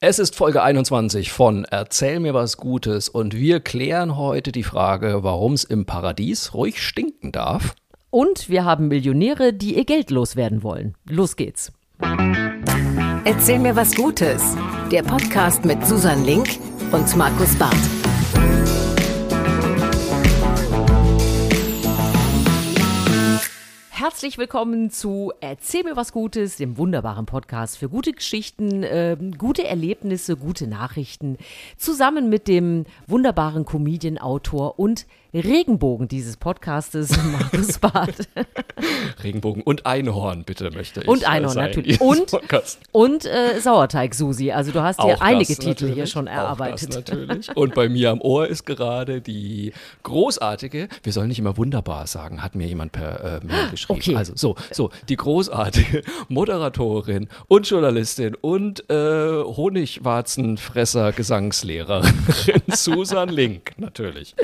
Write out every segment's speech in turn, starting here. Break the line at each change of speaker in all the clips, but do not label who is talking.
Es ist Folge 21 von Erzähl mir was Gutes und wir klären heute die Frage, warum es im Paradies ruhig stinken darf.
Und wir haben Millionäre, die ihr Geld loswerden wollen. Los geht's.
Erzähl mir was Gutes. Der Podcast mit Susan Link und Markus Barth.
Herzlich willkommen zu Erzähl mir was Gutes, dem wunderbaren Podcast für gute Geschichten, äh, gute Erlebnisse, gute Nachrichten, zusammen mit dem wunderbaren Comedian, Autor und Regenbogen dieses Podcastes, Markus Barth.
Regenbogen und Einhorn, bitte möchte ich.
Und Einhorn,
sein,
natürlich. Und,
Podcast.
und äh, Sauerteig-Susi. Also du hast
Auch
einige
das
Titel hier schon erarbeitet.
Natürlich. Und bei mir am Ohr ist gerade die großartige, wir sollen nicht immer wunderbar sagen, hat mir jemand per äh, Mail geschrieben.
Okay.
Also so, so, die großartige Moderatorin und Journalistin und äh, Honigwarzenfresser Gesangslehrerin Susan Link, natürlich.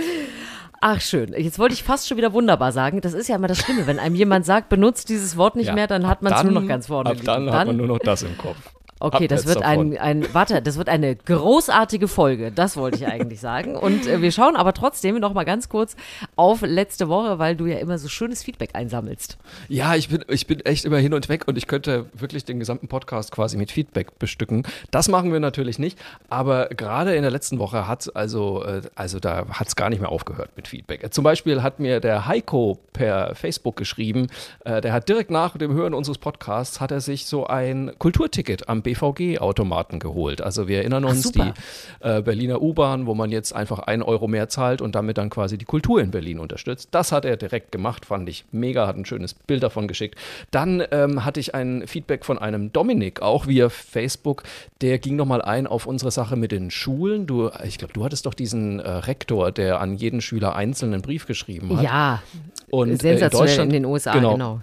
Ach schön, jetzt wollte ich fast schon wieder wunderbar sagen. Das ist ja immer das Schlimme, wenn einem jemand sagt, benutzt dieses Wort nicht
Ja,
mehr, dann hat man es nur
dann-
noch ganz vorne
Ab
liegen.
dann, hat man nur noch das im Kopf.
Okay, das wird
davon.
ein, ein, warte, das wird eine großartige Folge, das wollte ich eigentlich sagen. Und äh, wir schauen aber trotzdem noch mal ganz kurz auf letzte Woche, weil du ja immer so schönes Feedback einsammelst.
Ja, ich bin, ich bin echt immer hin und weg und ich könnte wirklich den gesamten Podcast quasi mit Feedback bestücken. Das machen wir natürlich nicht, aber gerade in der letzten Woche hat also, äh, also da hat es gar nicht mehr aufgehört mit Feedback. Zum Beispiel hat mir der Heiko per Facebook geschrieben, äh, der hat direkt nach dem Hören unseres Podcasts hat er sich so ein Kulturticket am BVG-Automaten geholt. Also wir erinnern
Ach,
uns, die
super.
äh, Berliner U-Bahn, wo man jetzt einfach einen Euro mehr zahlt und damit dann quasi die Kultur in Berlin unterstützt. Das hat er direkt gemacht, fand ich mega, hat ein schönes Bild davon geschickt. Dann ähm, hatte ich ein Feedback von einem Dominik, auch via Facebook, der ging nochmal ein auf unsere Sache mit den Schulen. Du, ich glaube, du hattest doch diesen äh, Rektor, der an jeden Schüler einzelnen Brief geschrieben hat.
Ja,
und, äh, in
sensationell
Deutschland-
in den USA, genau.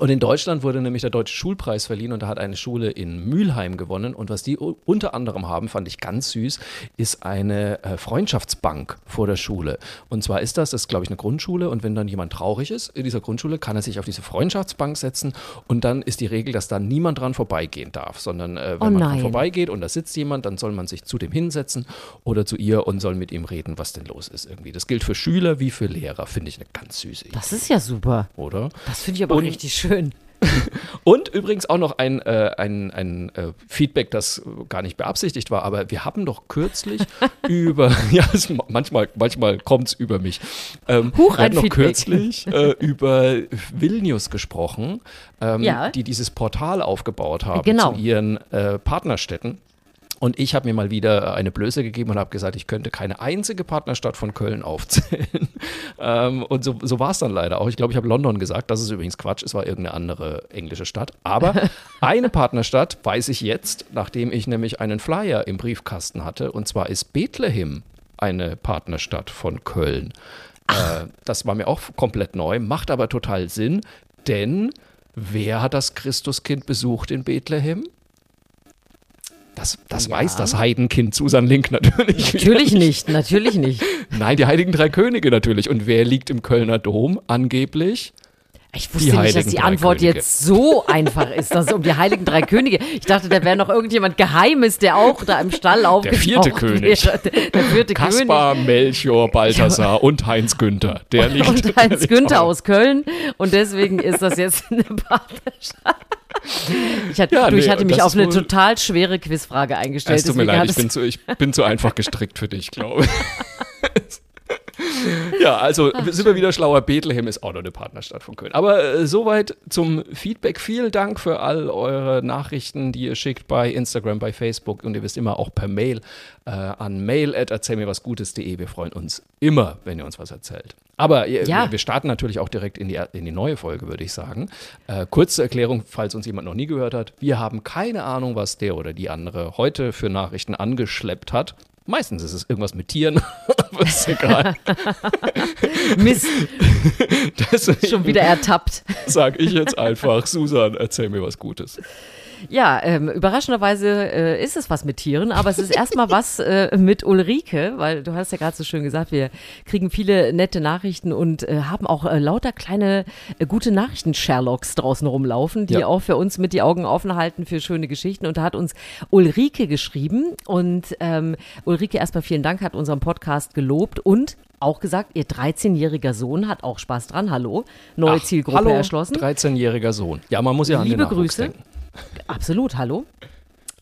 Und in Deutschland wurde nämlich der Deutsche Schulpreis verliehen und da hat eine Schule in Mülheim gewonnen. Und was die unter anderem haben, fand ich ganz süß, ist eine äh, Freundschaftsbank vor der Schule. Und zwar ist das, das ist glaube ich eine Grundschule und wenn dann jemand traurig ist in dieser Grundschule, kann er sich auf diese Freundschaftsbank setzen und dann ist die Regel, dass da niemand dran vorbeigehen darf, sondern äh, wenn
Oh
man dran vorbeigeht und da sitzt jemand, dann soll man sich zu dem hinsetzen oder zu ihr und soll mit ihm reden, was denn los ist irgendwie. Das gilt für Schüler wie für Lehrer, finde ich eine ganz süße Idee,
Das ist ja super.
oder?
Das finde ich aber
Und-
richtig schön.
Und übrigens auch noch ein, äh, ein, ein äh, Feedback, das gar nicht beabsichtigt war, aber wir haben doch kürzlich über, ja, es, manchmal, manchmal kommt es über mich. Ähm,
Huch,
wir hatten noch
Feedback.
kürzlich äh, über Vilnius gesprochen, ähm,
Ja.
die dieses Portal aufgebaut haben
Genau.
zu ihren äh, Partnerstädten. Und ich habe mir mal wieder eine Blöße gegeben und habe gesagt, ich könnte keine einzige Partnerstadt von Köln aufzählen. ähm, und so, so war es dann leider auch. Ich glaube, ich habe London gesagt. Das ist übrigens Quatsch. Es war irgendeine andere englische Stadt. Aber eine Partnerstadt weiß ich jetzt, nachdem ich nämlich einen Flyer im Briefkasten hatte. Und zwar ist Bethlehem eine Partnerstadt von Köln. Äh, das war mir auch komplett neu, macht aber total Sinn, denn wer hat das Christuskind besucht in Bethlehem? Das, das
Ja.
weiß das Heidenkind Susan Link natürlich.
Natürlich nicht, natürlich nicht.
Nein, die Heiligen Drei Könige natürlich. Und wer liegt im Kölner Dom angeblich?
Ich
Die
wusste nicht, dass die
Drei
Antwort
Könige.
jetzt so einfach ist, dass es um die Heiligen Drei Könige. Ich dachte, da wäre noch irgendjemand Geheimes, der auch da im Stall aufgetaucht
vierte König.
wäre. Der, der vierte
Kaspar, Melchior, Balthasar und Heinz Günther. Der liegt,
König. Und
der
Heinz Günther aus Köln. Und deswegen ist das jetzt eine Partnerschaft. Ich hatte,
Ja,
du, ich
nee,
hatte mich auf eine
wohl-
total schwere Quizfrage eingestellt.
Es tut mir leid, ich bin, zu, ich bin zu einfach gestrickt für dich, glaube ich. Ja, also sind wir wieder schlauer. Bethlehem ist auch noch eine Partnerstadt von Köln. Aber äh, soweit zum Feedback. Vielen Dank für all eure Nachrichten, die ihr schickt bei Instagram, bei Facebook und ihr wisst immer auch per Mail äh, an mail.erzählmirwasgutes.de. Wir freuen uns immer, wenn ihr uns was erzählt. Aber ihr,
Ja.
wir, wir starten natürlich auch direkt in die, in die neue Folge, würde ich sagen. Äh, kurze Erklärung, falls uns jemand noch nie gehört hat. Wir haben keine Ahnung, was der oder die andere heute für Nachrichten angeschleppt hat. Meistens ist es irgendwas mit Tieren, aber ist egal.
Mist,
Deswegen
schon wieder ertappt.
sage ich jetzt einfach, Susan, erzähl mir was Gutes.
Ja, ähm, überraschenderweise äh, ist es was mit Tieren, aber es ist erstmal was äh, mit Ulrike, weil du hast ja gerade so schön gesagt, wir kriegen viele nette Nachrichten und äh, haben auch äh, lauter kleine äh, gute Nachrichten-Sherlocks draußen rumlaufen, die
Ja.
auch für uns mit die Augen offen halten für schöne Geschichten. Und da hat uns Ulrike geschrieben und ähm, Ulrike erstmal vielen Dank, hat unseren Podcast gelobt und auch gesagt, ihr 13-jähriger Sohn hat auch Spaß dran. Hallo, neue
Ach,
Zielgruppe
hallo,
erschlossen.
13-jähriger Sohn. Ja, man muss ja an
Liebe
den
Grüße.
denken.
Absolut, hallo.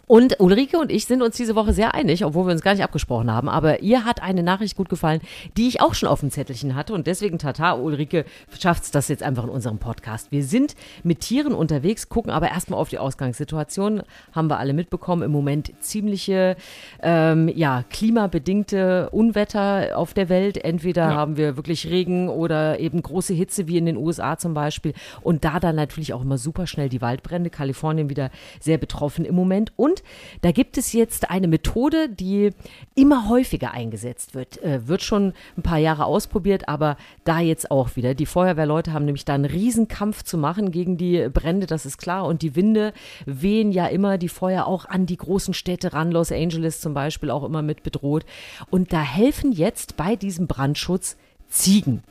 Und Ulrike und ich sind uns diese Woche sehr einig, obwohl wir uns gar nicht abgesprochen haben. Aber ihr hat eine Nachricht gut gefallen, die ich auch schon auf dem Zettelchen hatte. Und deswegen, Tata, Ulrike, schafft das jetzt einfach in unserem Podcast. Wir sind mit Tieren unterwegs, gucken aber erstmal auf die Ausgangssituation. Haben wir alle mitbekommen. Im Moment ziemliche, ähm, ja, klimabedingte Unwetter auf der Welt. Entweder
Ja.
haben wir wirklich Regen oder eben große Hitze, wie in den USA zum Beispiel. Und da dann natürlich auch immer super schnell die Waldbrände. Kalifornien wieder sehr betroffen im Moment. Und da gibt es jetzt eine Methode, die immer häufiger eingesetzt wird. Äh, wird schon ein paar Jahre ausprobiert, aber da jetzt auch wieder. Die Feuerwehrleute haben nämlich da einen Riesenkampf zu machen gegen die Brände, das ist klar. Und die Winde wehen ja immer die Feuer auch an die großen Städte ran. Los Angeles zum Beispiel auch immer mit bedroht. Und da helfen jetzt bei diesem Brandschutz Ziegen.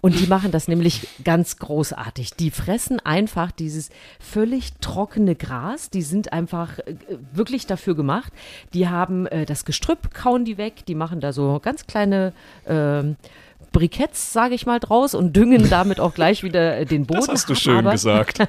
Und die machen das nämlich ganz großartig. Die fressen einfach dieses völlig trockene Gras. Die sind einfach äh, wirklich dafür gemacht. Die haben äh, das Gestrüpp, kauen die weg. Die machen da so ganz kleine ähm, Briketts, sage ich mal, draus und düngen damit auch gleich wieder äh, den Boden.
Das hast du schön
aber,
gesagt.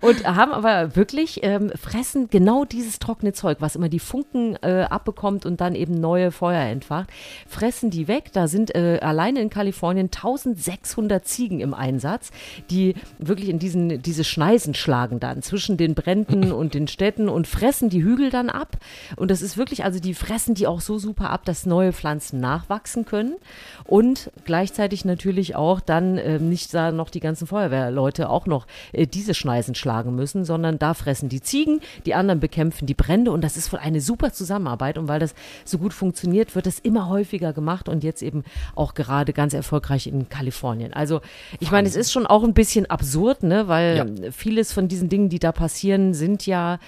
Und haben aber wirklich, ähm, fressen genau dieses trockene Zeug, was immer die Funken äh, abbekommt und dann eben neue Feuer entfacht, fressen die weg. Da sind äh, alleine in Kalifornien 1600 Ziegen im Einsatz, die wirklich in diesen, diese Schneisen schlagen dann zwischen den Bränden und den Städten und fressen die Hügel dann ab. Und das ist wirklich, also die fressen die auch so super ab, dass neue Pflanzen nachwachsen können und gleichzeitig natürlich auch dann äh, nicht da noch die ganzen Feuerwehrleute auch noch äh, diese Schneisen schlagen müssen, sondern da fressen die Ziegen, die anderen bekämpfen die Brände und das ist wohl eine super Zusammenarbeit und weil das so gut funktioniert, wird es immer häufiger gemacht und jetzt eben auch gerade ganz erfolgreich in Kalifornien. Also ich meine, es ist schon auch ein bisschen absurd, ne, weil
Ja.
vieles von diesen Dingen, die da passieren, sind ja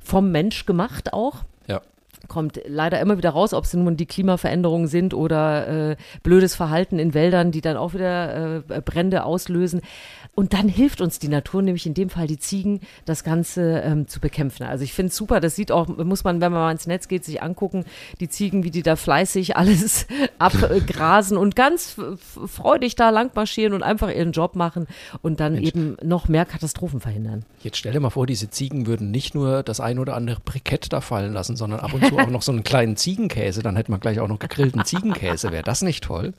vom Mensch gemacht auch. Kommt leider immer wieder raus, ob es nun die Klimaveränderungen sind oder äh, blödes Verhalten in Wäldern, die dann auch wieder äh, Brände auslösen. Und dann hilft uns die Natur, nämlich in dem Fall die Ziegen, das Ganze ähm, zu bekämpfen. Also ich finde es super, das sieht auch, muss man, wenn man mal ins Netz geht, sich angucken, die Ziegen, wie die da fleißig alles abgrasen und ganz freudig da lang marschieren und einfach ihren Job machen und dann eben noch mehr Katastrophen verhindern.
Jetzt stell dir mal vor, diese Ziegen würden nicht nur das ein oder andere Brikett da fallen lassen, sondern ab und zu auch noch so einen kleinen Ziegenkäse. Dann hätte man gleich auch noch gegrillten Ziegenkäse. Wäre das nicht toll?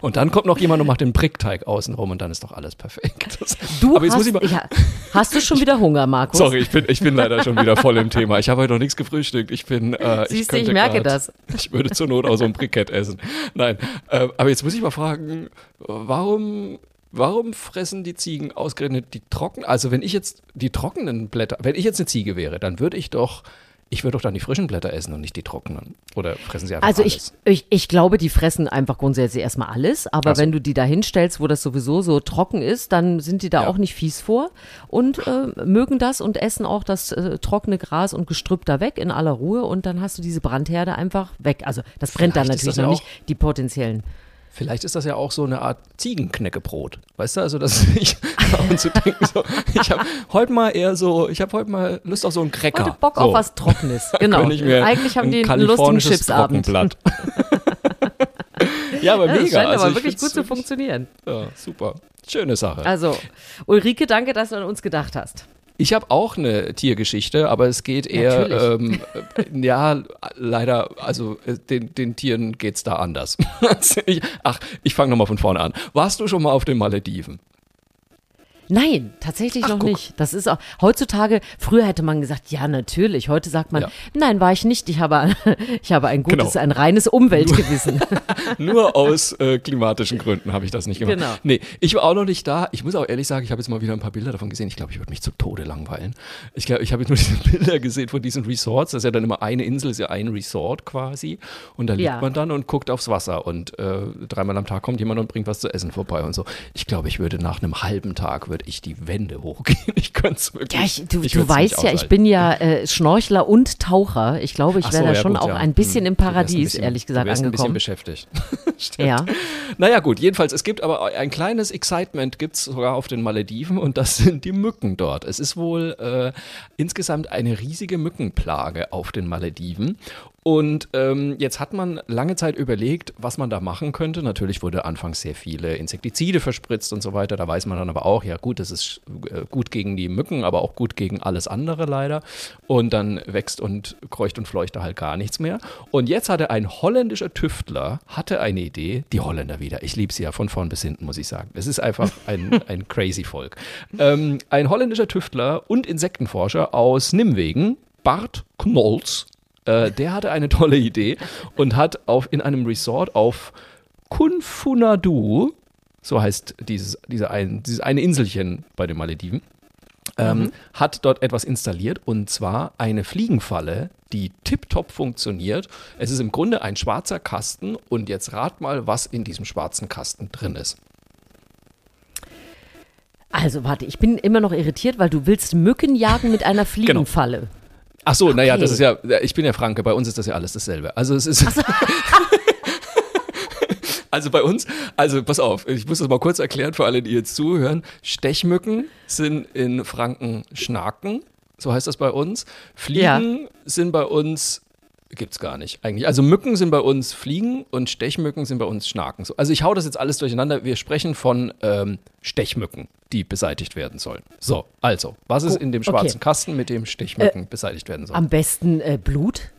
Und dann kommt noch jemand und macht den Brickteig außenrum und dann ist doch alles perfekt. Das,
Du hast,
ich mal.
ja, hast du schon wieder Hunger, Markus?
Sorry, ich bin, ich bin leider schon wieder voll im Thema. Ich habe heute noch nichts gefrühstückt. Ich bin. Äh,
Siehst du,
könnte
ich merke
grad-
das.
Ich würde zur Not auch so ein Brikett essen. Nein, äh, aber jetzt muss ich mal fragen, warum. Warum fressen die Ziegen ausgerechnet die trockenen? Also wenn ich jetzt die trockenen Blätter, wenn ich jetzt eine Ziege wäre, dann würde ich doch, ich würde doch dann die frischen Blätter essen und nicht die trockenen. Oder fressen sie einfach
Also ich,
alles?
ich, ich glaube, die fressen einfach grundsätzlich erstmal alles, aber
Ach so.
wenn du die da hinstellst, wo das sowieso so trocken ist, dann sind die da
Ja.
auch nicht fies vor und äh, mögen das und essen auch das äh, trockene Gras und Gestrüpp da weg in aller Ruhe und dann hast du diese Brandherde einfach weg. Also das brennt dann
Vielleicht ist
natürlich noch nicht, die potenziellen.
Vielleicht ist das ja auch so eine Art Ziegenknäckebrot. Weißt du, also dass ich und zu denke, so, ich habe heute mal eher so, ich habe heute mal Lust auf so einen Cracker.
Heute Bock
so.
auf was Trockenes. Genau. Eigentlich haben die einen lustigen
kalifornisches
Chipsabend.
Ja, aber
Ja, das
mega.
scheint
also
aber
ich
wirklich gut zu funktionieren.
Ja, super. Schöne Sache.
Also, Ulrike, danke, dass du an uns gedacht hast.
Ich habe auch eine Tiergeschichte, aber es geht eher, ähm, äh, ja, leider, also äh, den, den Tieren geht's da anders. ich, ach, ich fange nochmal von vorne an. Warst du schon mal auf den Malediven?
Nein, tatsächlich
Ach,
noch
guck.
nicht. Das ist auch heutzutage, früher hätte man gesagt, ja, natürlich. Heute sagt man,
Ja.
nein, war ich nicht. Ich habe, ich habe ein gutes,
Genau.
ein reines Umweltgewissen.
Nur aus äh, klimatischen Gründen habe ich das nicht gemacht.
Genau.
Nee, ich war auch noch nicht da. Ich muss auch ehrlich sagen, ich habe jetzt mal wieder ein paar Bilder davon gesehen. Ich glaube, ich würde mich zu Tode langweilen. Ich glaube, ich habe jetzt nur diese Bilder gesehen von diesen Resorts. Das ist ja dann immer eine Insel, ist ja ein Resort quasi. Und da liegt
Ja.
man dann und guckt aufs Wasser. Und äh, dreimal am Tag kommt jemand und bringt was zu essen vorbei und so. Ich glaube, ich würde nach einem halben Tag würde ich die Wände hochgehen. Ich könnte es wirklich.
Ja, ich, du,
ich
du weißt ja, ich bin ja äh, Schnorchler und Taucher. Ich glaube, ich
Ach
wäre
so,
da
ja,
schon
gut,
auch
ja.
ein bisschen
Hm.
im Paradies,
bisschen-
ehrlich gesagt,
du wärst ein bisschen
angekommen.
beschäftigt.
Ja.
Naja, gut, jedenfalls, es gibt aber ein kleines Excitement gibt es sogar auf den Malediven und das sind die Mücken dort. Es ist wohl äh, insgesamt eine riesige Mückenplage auf den Malediven. Und ähm, jetzt hat man lange Zeit überlegt, was man da machen könnte. Natürlich wurde anfangs sehr viele Insektizide verspritzt und so weiter. Da weiß man dann aber auch, ja gut, das ist äh, gut gegen die Mücken, aber auch gut gegen alles andere leider. Und dann wächst und kreucht und fleucht da halt gar nichts mehr. Und jetzt hatte ein holländischer Tüftler, hatte eine Idee, die Holländer wieder. Ich liebe sie ja von vorn bis hinten, muss ich sagen. Es ist einfach ein, ein crazy Volk. Ähm, ein holländischer Tüftler und Insektenforscher aus Nimwegen, Bart Knolls, äh, der hatte eine tolle Idee und hat auf, in einem Resort auf Kunfunadu, so heißt dieses, diese ein, dieses eine Inselchen bei den Malediven, ähm, hat dort etwas installiert und zwar eine Fliegenfalle, die tiptop funktioniert. Es ist im Grunde ein schwarzer Kasten und jetzt rat mal, was in diesem schwarzen Kasten drin ist.
Also warte, ich bin immer noch irritiert, weil du willst Mücken jagen mit einer Fliegenfalle.
Ach so, naja,
Okay.
das ist ja, ich bin ja Franke, bei uns ist das ja alles dasselbe. Also es ist. Also bei uns, also pass auf, ich muss das mal kurz erklären für alle, die jetzt zuhören. Stechmücken sind in Franken Schnaken, so heißt das bei uns. Fliegen sind bei uns, gibt's gar nicht eigentlich. Also Mücken sind bei uns Fliegen und Stechmücken sind bei uns Schnaken. So, Also ich hau das jetzt alles durcheinander. Wir sprechen von ähm, Stechmücken, die beseitigt werden sollen. So, also, was ist
Oh,
in dem
okay.
schwarzen Kasten, mit dem Stechmücken beseitigt werden soll?
Am besten äh, Blut,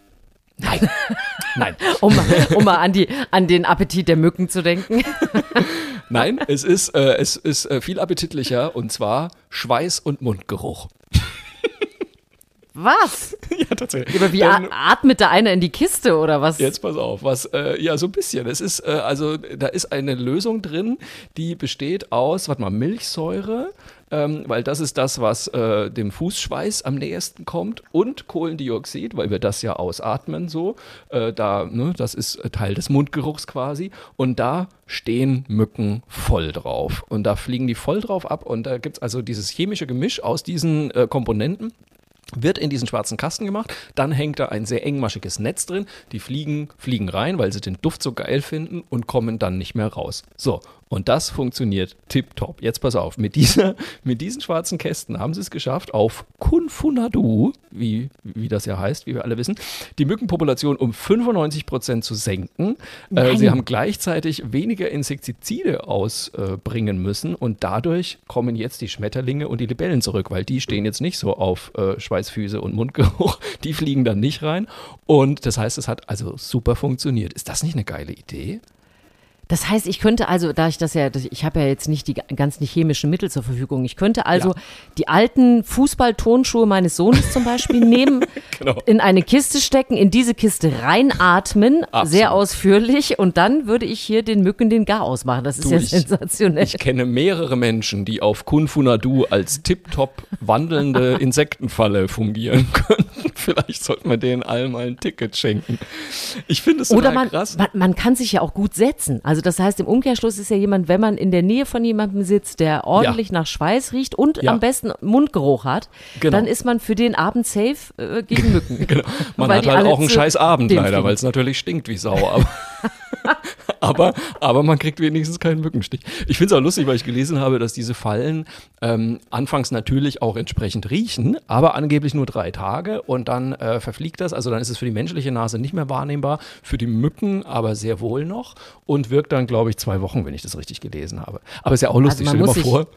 Nein. Nein.
um, um mal an, die, an den Appetit der Mücken zu denken.
Nein, es ist, äh, es ist äh, viel appetitlicher und zwar Schweiß und Mundgeruch.
Was?
ja, tatsächlich.
Aber wie a- atmet da einer in die Kiste oder was?
Jetzt pass auf, was, äh, ja, so ein bisschen. Es ist, äh, also, da ist eine Lösung drin, die besteht aus, warte mal, Milchsäure, ähm, weil das ist das, was äh, dem Fußschweiß am nächsten kommt und Kohlendioxid, weil wir das ja ausatmen so. Äh, da, ne, das ist äh, Teil des Mundgeruchs quasi. Und da stehen Mücken voll drauf. Und da fliegen die voll drauf ab. Und da gibt es also dieses chemische Gemisch aus diesen äh, Komponenten wird in diesen schwarzen Kasten gemacht, dann hängt da ein sehr engmaschiges Netz drin, die fliegen, fliegen rein, weil sie den Duft so geil finden und kommen dann nicht mehr raus. So, und das funktioniert tipptopp. Jetzt pass auf, mit, dieser, mit diesen schwarzen Kästen haben sie es geschafft, auf Kunfunadu, wie, wie das ja heißt, wie wir alle wissen, die Mückenpopulation um 95% zu senken. Äh, sie haben gleichzeitig weniger Insektizide ausbringen müssen und dadurch kommen jetzt die Schmetterlinge und die Libellen zurück, weil die stehen jetzt nicht so auf äh, Schweißfüße und Mundgeruch, die fliegen dann nicht rein und das heißt, es hat also super funktioniert. Ist das nicht eine geile Idee?
Das heißt, ich könnte also, da ich das ja, ich habe ja jetzt nicht die ganzen chemischen Mittel zur Verfügung, ich könnte also
Ja.
die alten Fußballtonschuhe meines Sohnes zum Beispiel nehmen,
Genau.
in eine Kiste stecken, in diese Kiste reinatmen,
Absolut.
sehr ausführlich und dann würde ich hier den Mücken den Garaus machen. Das ist
Du,
ja
ich-
sensationell.
Ich kenne mehrere Menschen, die auf Kunfunadu als tipptopp wandelnde Insektenfalle fungieren könnten. Vielleicht sollten wir denen allen mal ein Ticket schenken. Ich finde es
Oder man,
krass.
man, man kann sich ja auch gut setzen. Also das heißt, im Umkehrschluss ist ja jemand, wenn man in der Nähe von jemandem sitzt, der ordentlich nach Schweiß riecht und
Ja.
am besten Mundgeruch hat,
Genau.
dann ist man für den Abend safe äh, gegen Mücken.
Genau. Man hat halt auch einen scheiß Abend leider, weil es natürlich stinkt wie Sau. Aber, aber, aber man kriegt wenigstens keinen Mückenstich. Ich finde es auch lustig, weil ich gelesen habe, dass diese Fallen ähm, anfangs natürlich auch entsprechend riechen, aber angeblich nur drei Tage und dann äh, verfliegt das. Also dann ist es für die menschliche Nase nicht mehr wahrnehmbar, für die Mücken aber sehr wohl noch und wirkt dann, glaube ich, zwei Wochen, wenn ich das richtig gelesen habe. Aber ist ja auch lustig.
Also
Stell dir mal vor,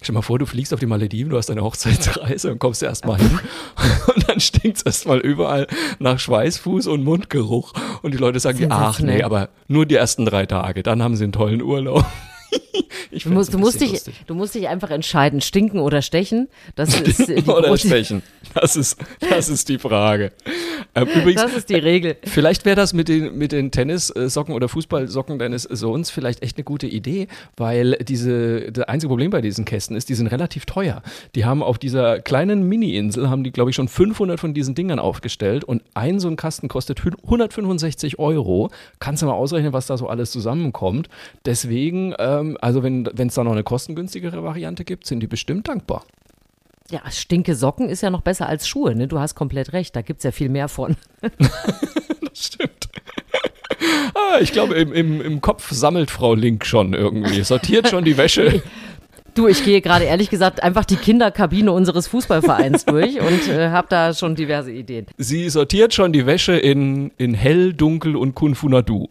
Stell dir mal vor, du fliegst auf die Malediven, du hast deine Hochzeitsreise und kommst erst mal hin. Und dann stinkt es erstmal überall nach Schweißfuß und Mundgeruch. Und die Leute sagen, dir, ach nee, aber nur die ersten drei Tage, dann haben sie einen tollen Urlaub.
Du musst, du, musst dich, du musst dich einfach entscheiden, stinken oder stechen. Das ist äh, die
Oder stechen. Das ist, das ist die Frage. Ähm, übrigens,
das ist die Regel.
Vielleicht wäre das mit den, mit den Tennissocken oder Fußballsocken deines Sohns vielleicht echt eine gute Idee, weil diese, das einzige Problem bei diesen Kästen ist, die sind relativ teuer. Die haben auf dieser kleinen Mini-Insel, haben die, glaube ich, schon 500 von diesen Dingern aufgestellt und ein so ein Kasten kostet 165 Euro. Kannst du mal ausrechnen, was da so alles zusammenkommt. Deswegen, ähm, also wenn es da noch eine kostengünstigere Variante gibt, sind die bestimmt dankbar.
Ja, stinke Socken ist ja noch besser als Schuhe, ne? Du hast komplett recht, da gibt es ja viel mehr von.
das stimmt. Ah, ich glaube, im, im, im Kopf sammelt Frau Link schon irgendwie, sortiert schon die Wäsche.
Du, ich gehe gerade ehrlich gesagt einfach die Kinderkabine unseres Fußballvereins durch und äh, habe da schon diverse Ideen.
Sie sortiert schon die Wäsche in, in hell, dunkel und Kunfunadu.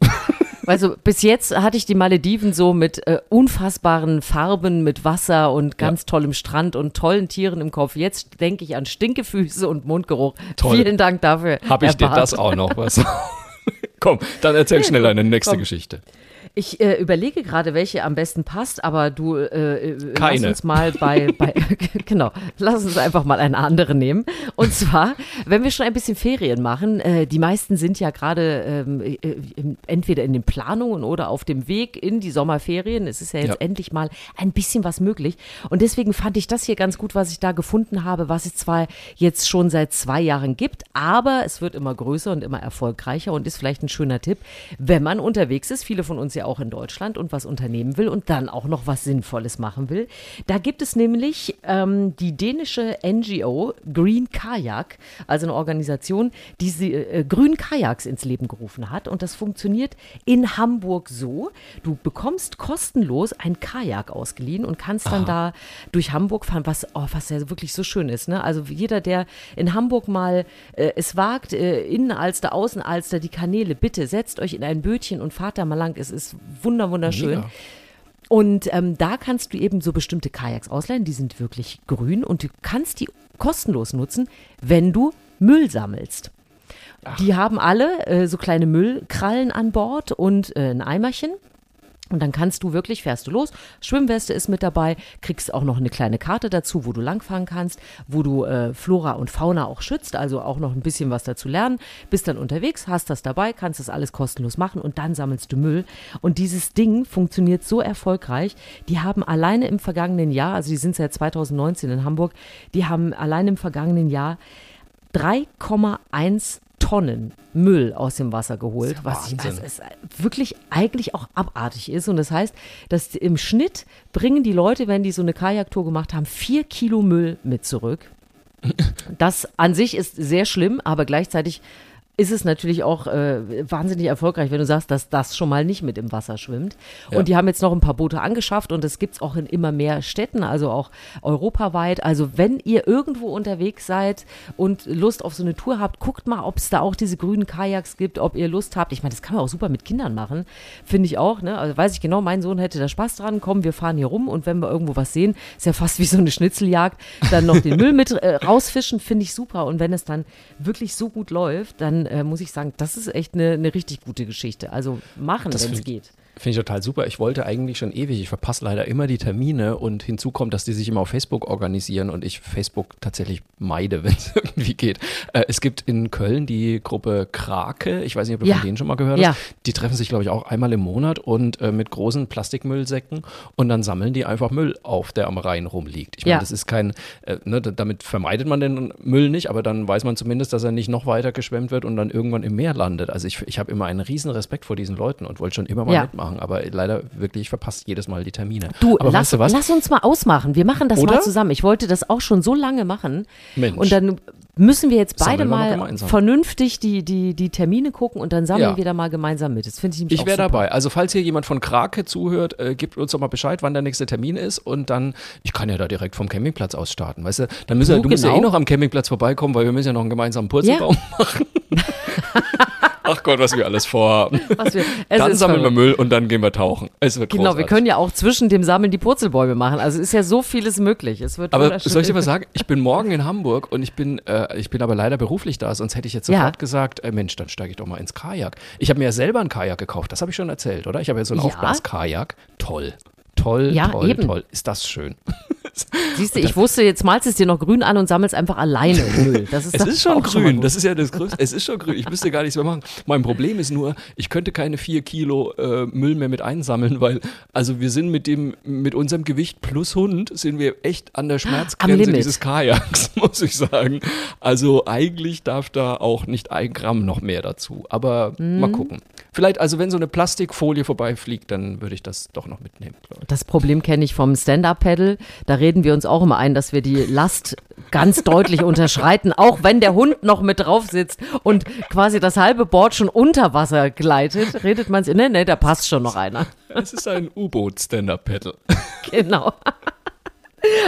Also bis jetzt hatte ich die Malediven so mit äh, unfassbaren Farben, mit Wasser und ganz ja. tollem Strand und tollen Tieren im Kopf. Jetzt denke ich an Stinkefüße und Mundgeruch. Toll. Vielen Dank dafür.
Habe ich dir das auch noch was? Komm, dann erzähl schnell eine nächste Komm. Geschichte.
Ich äh, überlege gerade, welche am besten passt, aber du äh,
äh Keine.
lass uns mal bei, bei genau, lass uns einfach mal eine andere nehmen. Und zwar, wenn wir schon ein bisschen Ferien machen, äh, die meisten sind ja gerade ähm, äh, entweder in den Planungen oder auf dem Weg in die Sommerferien. Es ist ja jetzt ja. endlich mal ein bisschen was möglich. Und deswegen fand ich das hier ganz gut, was ich da gefunden habe, was es zwar jetzt schon seit zwei Jahren gibt, aber es wird immer größer und immer erfolgreicher und ist vielleicht ein schöner Tipp, wenn man unterwegs ist. Viele von uns ja auch in Deutschland und was unternehmen will und dann auch noch was Sinnvolles machen will. Da gibt es nämlich ähm, die dänische NGO Green Kajak, also eine Organisation, die sie, äh, grünen Kajaks ins Leben gerufen hat. Und das funktioniert in Hamburg so. Du bekommst kostenlos ein Kajak ausgeliehen und kannst dann Aha. da durch Hamburg fahren, was, oh, was ja wirklich so schön ist. Ne? Also jeder, der in Hamburg mal äh, es wagt, äh, Innenalster, Außenalster, die Kanäle, bitte setzt euch in ein Bötchen und fahrt da mal lang. Es ist wunder, wunderschön. Und ähm, da kannst du eben so bestimmte Kajaks ausleihen, die sind wirklich grün und du kannst die kostenlos nutzen, wenn du Müll sammelst. Ach. Die haben alle äh, so kleine Müllkrallen an Bord und äh, ein Eimerchen. Und dann kannst du wirklich, fährst du los, Schwimmweste ist mit dabei, kriegst auch noch eine kleine Karte dazu, wo du langfahren kannst, wo du äh, Flora und Fauna auch schützt, also auch noch ein bisschen was dazu lernen. Bist dann unterwegs, hast das dabei, kannst das alles kostenlos machen und dann sammelst du Müll. Und dieses Ding funktioniert so erfolgreich. Die haben alleine im vergangenen Jahr, also die sind seit 2019 in Hamburg, die haben alleine im vergangenen Jahr 3,1 Tonnen Müll aus dem Wasser geholt, was ich, es wirklich eigentlich auch abartig ist. Und das heißt, dass im Schnitt bringen die Leute, wenn die so eine Kajaktour gemacht haben, vier Kilo Müll mit zurück. Das an sich ist sehr schlimm, aber gleichzeitig ist es natürlich auch äh, wahnsinnig erfolgreich, wenn du sagst, dass das schon mal nicht mit im Wasser schwimmt. Ja. Und die haben jetzt noch ein paar Boote angeschafft und das gibt es auch in immer mehr Städten, also auch europaweit. Also wenn ihr irgendwo unterwegs seid und Lust auf so eine Tour habt, guckt mal, ob es da auch diese grünen Kajaks gibt, ob ihr Lust habt. Ich meine, das kann man auch super mit Kindern machen, finde ich auch. Ne? Also weiß ich genau, mein Sohn hätte da Spaß dran. Komm, wir fahren hier rum und wenn wir irgendwo was sehen, ist ja fast wie so eine Schnitzeljagd, dann noch den Müll mit äh, rausfischen, finde ich super. Und wenn es dann wirklich so gut läuft, dann äh, muss ich sagen, das ist echt eine, eine richtig gute Geschichte. Also machen, wenn es geht.
Finde ich total super. Ich wollte eigentlich schon ewig. Ich verpasse leider immer die Termine und hinzu kommt, dass die sich immer auf Facebook organisieren und ich Facebook tatsächlich meide, wenn es irgendwie geht. Äh, es gibt in Köln die Gruppe Krake. Ich weiß nicht, ob du ja. von denen schon mal gehört ja. hast. Die treffen sich, glaube ich, auch einmal im Monat und äh, mit großen Plastikmüllsäcken und dann sammeln die einfach Müll auf, der am Rhein rumliegt. Ich meine, ja. das ist kein, äh, ne, damit vermeidet man den Müll nicht, aber dann weiß man zumindest, dass er nicht noch weiter geschwemmt wird und dann irgendwann im Meer landet. Also ich, ich habe immer einen riesen Respekt vor diesen Leuten und wollte schon immer mal mitmachen machen, aber leider wirklich verpasst jedes Mal die Termine.
Du,
aber
lass, weißt du was? lass uns mal ausmachen. Wir machen das Oder? mal zusammen. Ich wollte das auch schon so lange machen. Mensch. Und dann müssen wir jetzt beide mal, mal vernünftig die, die, die Termine gucken und dann sammeln ja. wir da mal gemeinsam mit. Das finde ich
Ich wäre dabei. Also falls hier jemand von Krake zuhört, äh, gibt uns doch mal Bescheid, wann der nächste Termin ist und dann, ich kann ja da direkt vom Campingplatz aus starten, weißt du? Dann müssen, du, du musst ja eh genau. noch am Campingplatz vorbeikommen, weil wir müssen ja noch einen gemeinsamen Purzelbaum ja. machen. Ach Gott, was wir alles vorhaben. Wir, dann sammeln wir Müll und dann gehen wir tauchen. Es wird
Genau, großartig. wir können ja auch zwischen dem Sammeln die Purzelbäume machen. Also ist ja so vieles möglich. Es wird
aber soll ich dir mal sagen, ich bin morgen in Hamburg und ich bin, äh, ich bin aber leider beruflich da, sonst hätte ich jetzt sofort ja. gesagt, äh, Mensch, dann steige ich doch mal ins Kajak. Ich habe mir ja selber ein Kajak gekauft, das habe ich schon erzählt, oder? Ich habe ja so ein ja. Aufblaskajak. Toll. Toll, ja, toll, eben. toll. Ist das schön.
Siehst du, ich wusste, jetzt malst es dir noch grün an und sammelst einfach alleine Müll. Das ist
Es ist schon grün,
gut.
das ist ja das Größte. Es ist schon grün, ich müsste gar nichts mehr machen. Mein Problem ist nur, ich könnte keine vier Kilo äh, Müll mehr mit einsammeln, weil, also wir sind mit dem, mit unserem Gewicht plus Hund, sind wir echt an der
Am
Schmerzgrenze dieses Kajaks, muss ich sagen. Also eigentlich darf da auch nicht ein Gramm noch mehr dazu. Aber
Mhm.
mal gucken. Vielleicht, also wenn so eine Plastikfolie vorbeifliegt, dann würde ich das doch noch mitnehmen.
Das Problem kenne ich vom Stand-Up-Pedal. Da reden wir uns auch immer ein, dass wir die Last ganz deutlich unterschreiten, auch wenn der Hund noch mit drauf sitzt und quasi das halbe Board schon unter Wasser gleitet, redet man sich, nee, nee, da passt schon noch einer.
Es ist ein U-Boot-Stand-Up-Pedal.
Genau.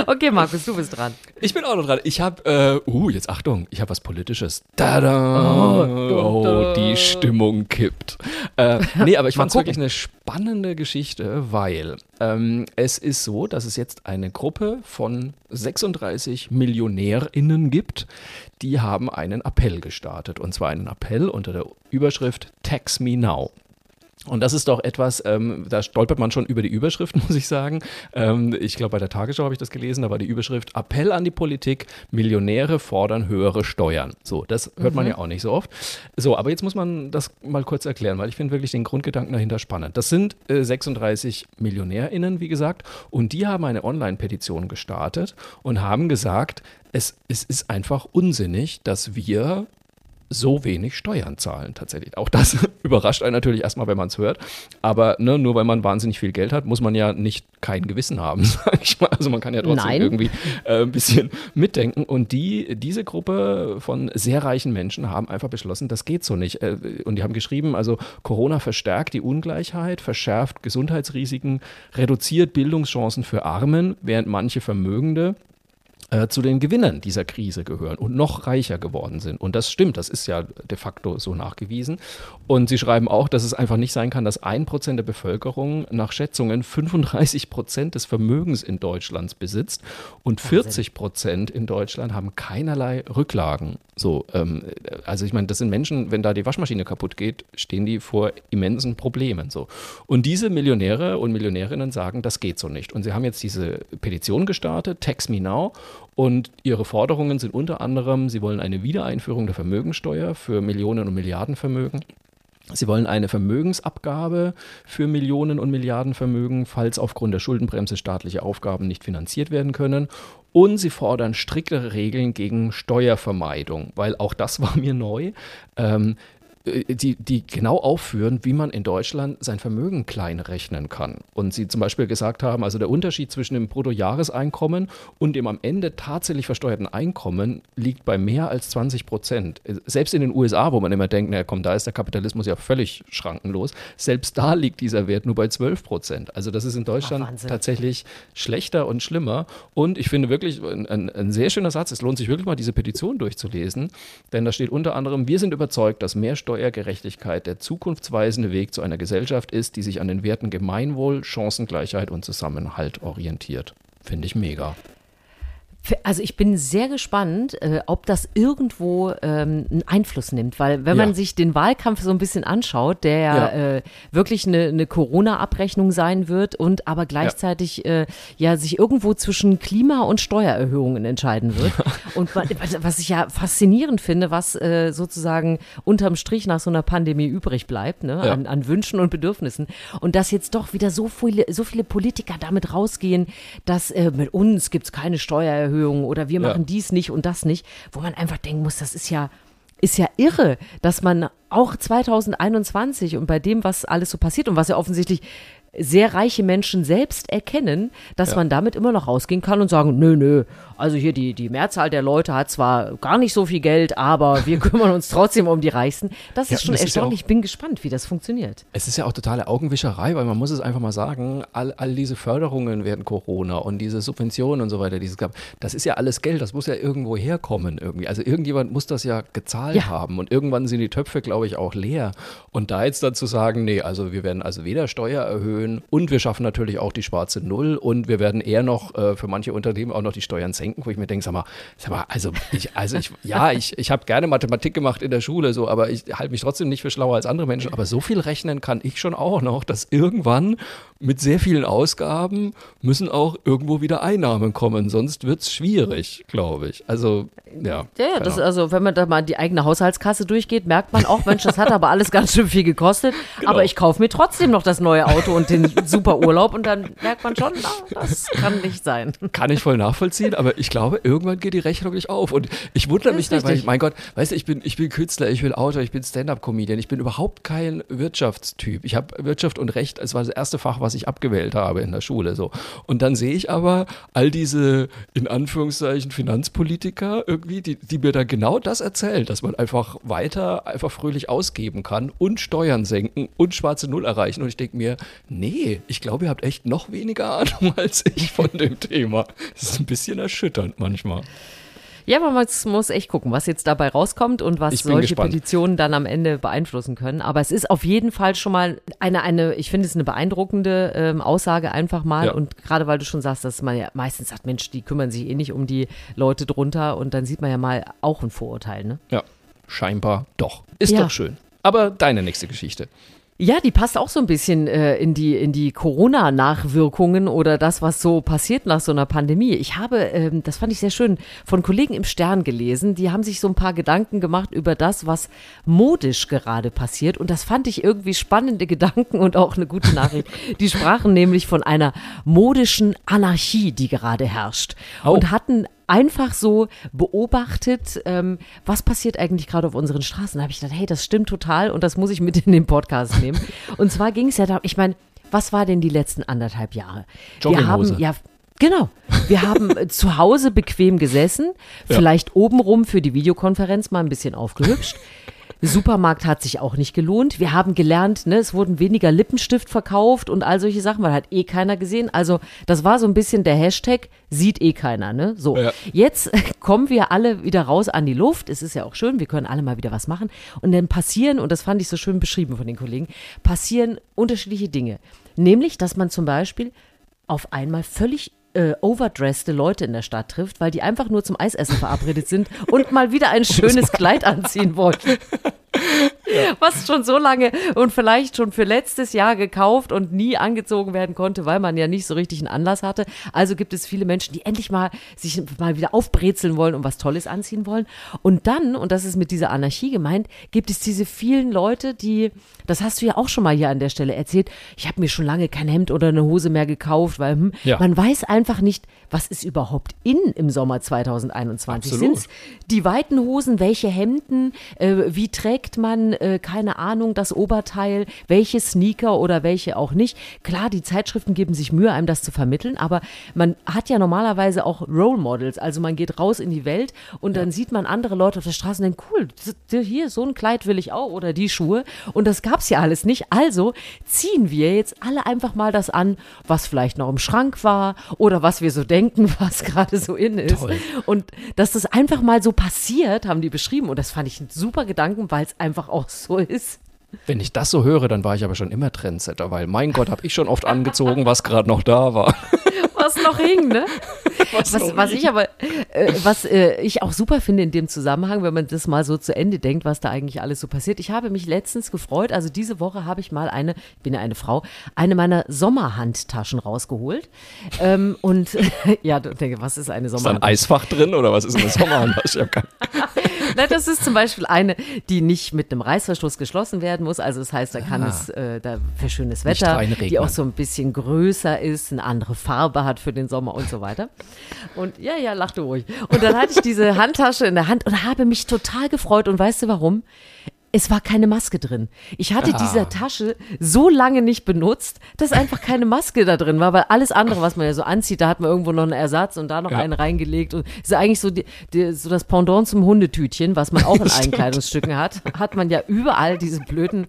Okay, Markus, du bist dran.
Ich bin auch noch dran. Ich habe, äh, uh, jetzt Achtung, ich habe was Politisches. Tada! Oh, die Stimmung kippt. Äh, nee, aber ich fand es wirklich eine spannende Geschichte, weil ähm, es ist so, dass es jetzt eine Gruppe von 36 MillionärInnen gibt, die haben einen Appell gestartet. Und zwar einen Appell unter der Überschrift Tax Me Now. Und das ist doch etwas, ähm, da stolpert man schon über die Überschrift, muss ich sagen. Ähm, ich glaube, bei der Tagesschau habe ich das gelesen, da war die Überschrift Appell an die Politik, Millionäre fordern höhere Steuern. So, das hört man ja auch nicht so oft. So, aber jetzt muss man das mal kurz erklären, weil ich finde wirklich den Grundgedanken dahinter spannend. Das sind äh, 36 MillionärInnen, wie gesagt, und die haben eine Online-Petition gestartet und haben gesagt, es, es ist einfach unsinnig, dass wir so wenig Steuern zahlen tatsächlich. Auch das überrascht einen natürlich erstmal, wenn man es hört. Aber ne, nur weil man wahnsinnig viel Geld hat, muss man ja nicht kein Gewissen haben, sag ich mal. Also man kann ja trotzdem
Nein.
irgendwie äh, ein bisschen mitdenken. Und die, diese Gruppe von sehr reichen Menschen haben einfach beschlossen, das geht so nicht. Äh, und die haben geschrieben, also Corona verstärkt die Ungleichheit, verschärft Gesundheitsrisiken, reduziert Bildungschancen für Armen, während manche Vermögende äh, zu den Gewinnern dieser Krise gehören und noch reicher geworden sind. Und das stimmt, das ist ja de facto so nachgewiesen. Und sie schreiben auch, dass es einfach nicht sein kann, dass ein Prozent der Bevölkerung nach Schätzungen 35 Prozent des Vermögens in Deutschland besitzt und 40 Prozent in Deutschland haben keinerlei Rücklagen. So, ähm, also ich meine, das sind Menschen, wenn da die Waschmaschine kaputt geht, stehen die vor immensen Problemen. So. Und diese Millionäre und Millionärinnen sagen, das geht so nicht. Und sie haben jetzt diese Petition gestartet, Tax Me Now. Und ihre Forderungen sind unter anderem, sie wollen eine Wiedereinführung der Vermögensteuer für Millionen und Milliardenvermögen. Sie wollen eine Vermögensabgabe für Millionen und Milliardenvermögen, falls aufgrund der Schuldenbremse staatliche Aufgaben nicht finanziert werden können. Und sie fordern striktere Regeln gegen Steuervermeidung, weil auch das war mir neu. Ähm, äh, die, die genau aufführen, wie man in Deutschland sein Vermögen klein rechnen kann. Und sie zum Beispiel gesagt haben, also der Unterschied zwischen dem Bruttojahreseinkommen und dem am Ende tatsächlich versteuerten Einkommen liegt bei mehr als 20 Prozent. Selbst in den USA, wo man immer denkt, na komm, da ist der Kapitalismus ja völlig schrankenlos, selbst da liegt dieser Wert nur bei 12 Prozent. Also das ist in Deutschland
Wahnsinn.
tatsächlich schlechter und schlimmer. Und ich finde wirklich ein, ein, ein sehr schöner Satz, es lohnt sich wirklich mal diese Petition durchzulesen, denn da steht unter anderem, wir sind überzeugt, dass mehr Steuergerechtigkeit der zukunftsweisende Weg zu einer Gesellschaft ist, die sich an den Werten Gemeinwohl, Chancengleichheit und Zusammenhalt orientiert. Finde ich mega.
Also ich bin sehr gespannt, äh, ob das irgendwo ähm, einen Einfluss nimmt, weil wenn
Ja.
man sich den Wahlkampf so ein bisschen anschaut, der ja,
Ja.
äh, wirklich eine, eine Corona-Abrechnung sein wird und aber gleichzeitig äh, ja sich irgendwo zwischen Klima- und Steuererhöhungen entscheiden wird. und wa- was ich ja faszinierend finde, was äh, sozusagen unterm Strich nach so einer Pandemie übrig bleibt, ne,
Ja.
an, an Wünschen und Bedürfnissen. Und dass jetzt doch wieder so viele, so viele Politiker damit rausgehen, dass äh, mit uns gibt es keine Steuererhöhung oder wir
Ja.
machen dies nicht und das nicht, wo man einfach denken muss, das ist ja ist ja irre, dass man auch 2021 und bei dem, was alles so passiert und was ja offensichtlich sehr reiche Menschen selbst erkennen, dass
Ja.
man damit immer noch rausgehen kann und sagen, nö, nö, also hier die, die Mehrzahl der Leute hat zwar gar nicht so viel Geld, aber wir kümmern uns trotzdem um die Reichsten. Das
Ja,
ist schon
das ist ja
erstaunlich. ich bin gespannt, wie das funktioniert.
Es ist ja auch totale Augenwischerei, weil man muss es einfach mal sagen, all, all diese Förderungen während Corona und diese Subventionen und so weiter, die es gab, das ist ja alles Geld, das muss ja irgendwo herkommen irgendwie. Also irgendjemand muss das ja gezahlt
Ja.
haben und irgendwann sind die Töpfe, glaube ich, auch leer. Und da jetzt dazu sagen, nee, also wir werden also weder Steuer erhöhen, erfüllen und wir schaffen natürlich auch die schwarze Null und wir werden eher noch äh, für manche Unternehmen auch noch die Steuern senken, wo ich mir denke, sag mal, sag mal also ich, also ich, ja, ich, ich habe gerne Mathematik gemacht in der Schule, so, aber ich halte mich trotzdem nicht für schlauer als andere Menschen. Aber so viel rechnen kann ich schon auch noch, dass irgendwann mit sehr vielen Ausgaben müssen auch irgendwo wieder Einnahmen kommen, sonst wird es schwierig, glaube ich. Also, ja.
Ja, ja das, also wenn man da mal die eigene Haushaltskasse durchgeht, merkt man auch, Mensch, das hat aber alles ganz schön viel gekostet. Genau. Aber ich kaufe mir trotzdem noch das neue Auto und den super Urlaub und dann merkt man schon, na, das kann nicht sein.
Kann ich voll nachvollziehen, aber ich glaube, irgendwann geht die Rechnung nicht auf. Und ich wundere mich dann, weil ich, mein Gott, weißt du, ich bin, ich bin Künstler, ich bin Autor, ich bin Stand-up-Comedian, ich bin überhaupt kein Wirtschaftstyp. Ich habe Wirtschaft und Recht, es war das erste Fach, was was ich abgewählt habe in der Schule. So. Und dann sehe ich aber all diese, in Anführungszeichen, Finanzpolitiker irgendwie, die, die mir da genau das erzählen, dass man einfach weiter, einfach fröhlich ausgeben kann und Steuern senken und schwarze Null erreichen. Und ich denke mir, nee, ich glaube, ihr habt echt noch weniger Ahnung als ich von dem Thema. Das ist ein bisschen erschütternd manchmal.
Ja, aber man muss echt gucken, was jetzt dabei rauskommt und was solche
gespannt.
Petitionen dann am Ende beeinflussen können. Aber es ist auf jeden Fall schon mal eine, eine ich finde es eine beeindruckende ähm, Aussage einfach mal. Ja. Und gerade weil du schon sagst, dass man ja meistens sagt, Mensch, die kümmern sich eh nicht um die Leute drunter. Und dann sieht man ja mal auch ein Vorurteil, ne?
Ja, scheinbar doch. Ist ja. doch schön. Aber deine nächste Geschichte.
Ja, die passt auch so ein bisschen äh, in die, in die Corona-Nachwirkungen oder das, was so passiert nach so einer Pandemie. Ich habe, ähm, das fand ich sehr schön, von Kollegen im Stern gelesen, die haben sich so ein paar Gedanken gemacht über das, was modisch gerade passiert. Und das fand ich irgendwie spannende Gedanken und auch eine gute Nachricht. Die sprachen nämlich von einer modischen Anarchie, die gerade herrscht. Oh. Und hatten einfach so beobachtet, ähm, was passiert eigentlich gerade auf unseren Straßen. Da habe ich gedacht, hey, das stimmt total und das muss ich mit in den Podcast nehmen. Und zwar ging es ja da, ich meine, was war denn die letzten anderthalb Jahre? Wir haben ja Genau. Wir haben äh, zu Hause bequem gesessen, ja. vielleicht obenrum für die Videokonferenz mal ein bisschen aufgehübscht. Supermarkt hat sich auch nicht gelohnt. Wir haben gelernt, ne, es wurden weniger Lippenstift verkauft und all solche Sachen, weil hat eh keiner gesehen. Also das war so ein bisschen der Hashtag, sieht eh keiner, ne? So. Ja. Jetzt kommen wir alle wieder raus an die Luft. Es ist ja auch schön, wir können alle mal wieder was machen. Und dann passieren, und das fand ich so schön beschrieben von den Kollegen, passieren unterschiedliche Dinge. Nämlich, dass man zum Beispiel auf einmal völlig äh, overdressed Leute in der Stadt trifft, weil die einfach nur zum Eisessen verabredet sind und mal wieder ein schönes Kleid anziehen wollten. Ja. Was schon so lange und vielleicht schon für letztes Jahr gekauft und nie angezogen werden konnte, weil man ja nicht so richtig einen Anlass hatte. Also gibt es viele Menschen, die endlich mal sich mal wieder aufbrezeln wollen und was Tolles anziehen wollen. Und dann, und das ist mit dieser Anarchie gemeint, gibt es diese vielen Leute, die, das hast du ja auch schon mal hier an der Stelle erzählt, ich habe mir schon lange kein Hemd oder eine Hose mehr gekauft, weil hm, ja. man weiß einfach nicht, was ist überhaupt in im Sommer 2021. Sind es die weiten Hosen, welche Hemden, äh, wie trägt man äh, keine Ahnung, das Oberteil, welche Sneaker oder welche auch nicht. Klar, die Zeitschriften geben sich Mühe, einem das zu vermitteln, aber man hat ja normalerweise auch Role Models. Also man geht raus in die Welt und dann sieht man andere Leute auf der Straße und denkt, cool, hier, so ein Kleid will ich auch oder die Schuhe. Und das gab es ja alles nicht. Also ziehen wir jetzt alle einfach mal das an, was vielleicht noch im Schrank war oder was wir so denken, was gerade so in ist. Toll. Und dass das einfach mal so passiert, haben die beschrieben. Und das fand ich einen super Gedanken, weil es einfach auch so ist.
Wenn ich das so höre, dann war ich aber schon immer Trendsetter, weil mein Gott, habe ich schon oft angezogen, was gerade noch da war.
Was noch hing, ne? Was, was, was ich aber, äh, was äh, ich auch super finde in dem Zusammenhang, wenn man das mal so zu Ende denkt, was da eigentlich alles so passiert. Ich habe mich letztens gefreut, also diese Woche habe ich mal eine, ich bin ja eine Frau, eine meiner Sommerhandtaschen rausgeholt. Ähm, und ja, denke, was ist eine Sommerhandtasche?
Ist da ein Eisfach drin oder was ist eine Sommerhandtasche?
Nein, das ist zum Beispiel eine, die nicht mit einem Reißverschluss geschlossen werden muss. Also das heißt, da kann ah. es äh, da für schönes Wetter, die auch so ein bisschen größer ist, eine andere Farbe hat für den Sommer und so weiter. Und ja, ja, lach du ruhig. Und dann hatte ich diese Handtasche in der Hand und habe mich total gefreut. Und weißt du warum? Es war keine Maske drin. Ich hatte ah. diese Tasche so lange nicht benutzt, dass einfach keine Maske da drin war, weil alles andere, was man ja so anzieht, da hat man irgendwo noch einen Ersatz und da noch ja. einen reingelegt und ist eigentlich so, die, die, so das Pendant zum Hundetütchen, was man auch in allen Kleidungsstücken hat, hat man ja überall diese blöden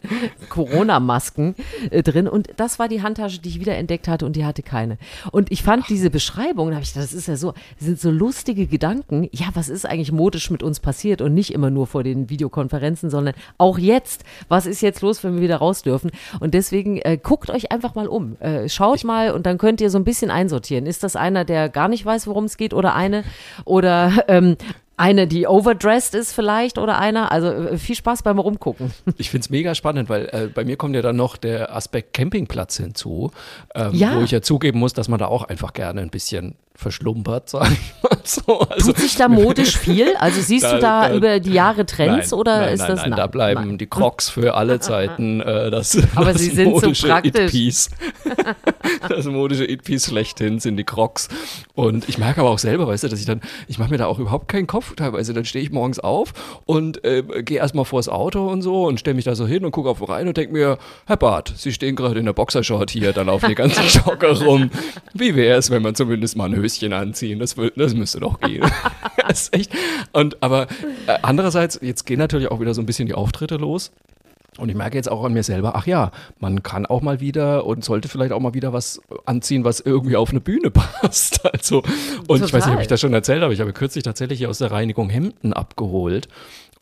Corona-Masken äh, drin und das war die Handtasche, die ich wieder entdeckt hatte und die hatte keine. Und ich fand diese Beschreibung, da habe ich gedacht, das ist ja so, sind so lustige Gedanken. Ja, was ist eigentlich modisch mit uns passiert und nicht immer nur vor den Videokonferenzen, sondern auch jetzt, was ist jetzt los, wenn wir wieder raus dürfen? Und deswegen äh, guckt euch einfach mal um. Äh, schaut mal und dann könnt ihr so ein bisschen einsortieren. Ist das einer, der gar nicht weiß, worum es geht oder eine? Oder ähm, eine, die overdressed ist vielleicht oder einer. Also äh, viel Spaß beim Rumgucken.
Ich finde es mega spannend, weil äh, bei mir kommt ja dann noch der Aspekt Campingplatz hinzu, ähm,
Ja.
wo ich ja zugeben muss, dass man da auch einfach gerne ein bisschen verschlumpert, sag ich mal so. Also,
Tut sich da modisch viel? Also siehst
Da-
du da,
da-
über die Jahre Trends
nein,
oder
nein,
ist
nein,
das
nein, da bleiben
nein.
die Crocs für alle Zeiten äh, das,
Aber
das
sie sind so
modische
praktisch.
It-Piece. das modische It-Piece schlechthin sind die Crocs. Und ich merke aber auch selber, weißt du, dass ich dann, ich mache mir da auch überhaupt keinen Kopf teilweise. Dann stehe ich morgens auf und äh, gehe erstmal vors Auto und so und stelle mich da so hin und gucke auf rein und denke mir, Herr Bart, Sie stehen gerade in der Boxershort hier, dann laufen die ganzen Jogger rum. Wie wäre es, wenn man zumindest mal ein Höschen anziehen? Das, wür- das müsste doch gehen. das ist echt. Und aber äh, andererseits, jetzt gehen natürlich auch wieder so ein bisschen die Auftritte los. Und ich merke jetzt auch an mir selber, ach ja, man kann auch mal wieder und sollte vielleicht auch mal wieder was anziehen, was irgendwie auf eine Bühne passt. Also, und ich weiß nicht,
Total.
ob ich das schon erzählt habe, ich habe kürzlich tatsächlich hier aus der Reinigung Hemden abgeholt.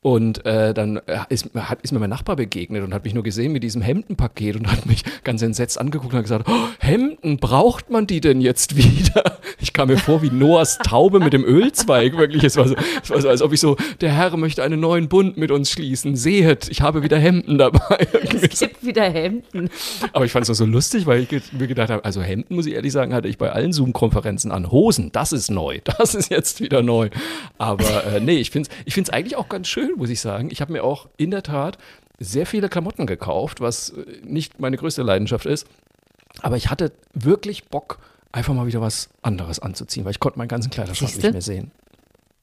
Und äh, dann äh, ist, hat, ist mir mein Nachbar begegnet und hat mich nur gesehen mit diesem Hemdenpaket und hat mich ganz entsetzt angeguckt und hat gesagt, oh, Hemden, braucht man die denn jetzt wieder? Ich kam mir vor wie Noahs Taube mit dem Ölzweig, wirklich. Es war, so, es war so, als ob ich so, der Herr möchte einen neuen Bund mit uns schließen. Sehet, ich habe wieder Hemden dabei.
Es gibt wieder Hemden.
Aber ich fand es so lustig, weil ich mir gedacht habe, also Hemden, muss ich ehrlich sagen, hatte ich bei allen Zoom-Konferenzen an. Hosen, das ist neu. Das ist jetzt wieder neu. Aber äh, nee, ich finde es ich find's eigentlich auch ganz schön, muss ich sagen. Ich habe mir auch in der Tat sehr viele Klamotten gekauft, was äh, nicht meine größte Leidenschaft ist. Aber ich hatte wirklich Bock, einfach mal wieder was anderes anzuziehen, weil ich konnte meinen ganzen Kleiderschrank
Siehste?
nicht mehr sehen.